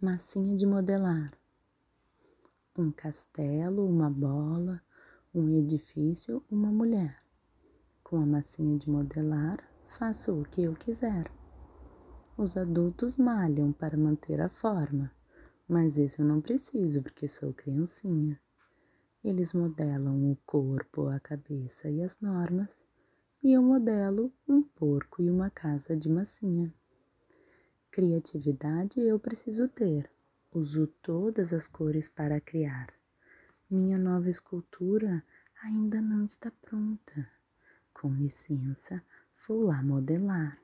Massinha de modelar. Um castelo, uma bola, um edifício, uma mulher. Com a massinha de modelar, faço o que eu quiser. Os adultos malham para manter a forma, mas isso eu não preciso porque sou criancinha. Eles modelam o corpo, a cabeça e as normas, e eu modelo um porco e uma casa de massinha. Criatividade eu preciso ter. Uso todas as cores para criar. Minha nova escultura ainda não está pronta. Com licença, vou lá modelar.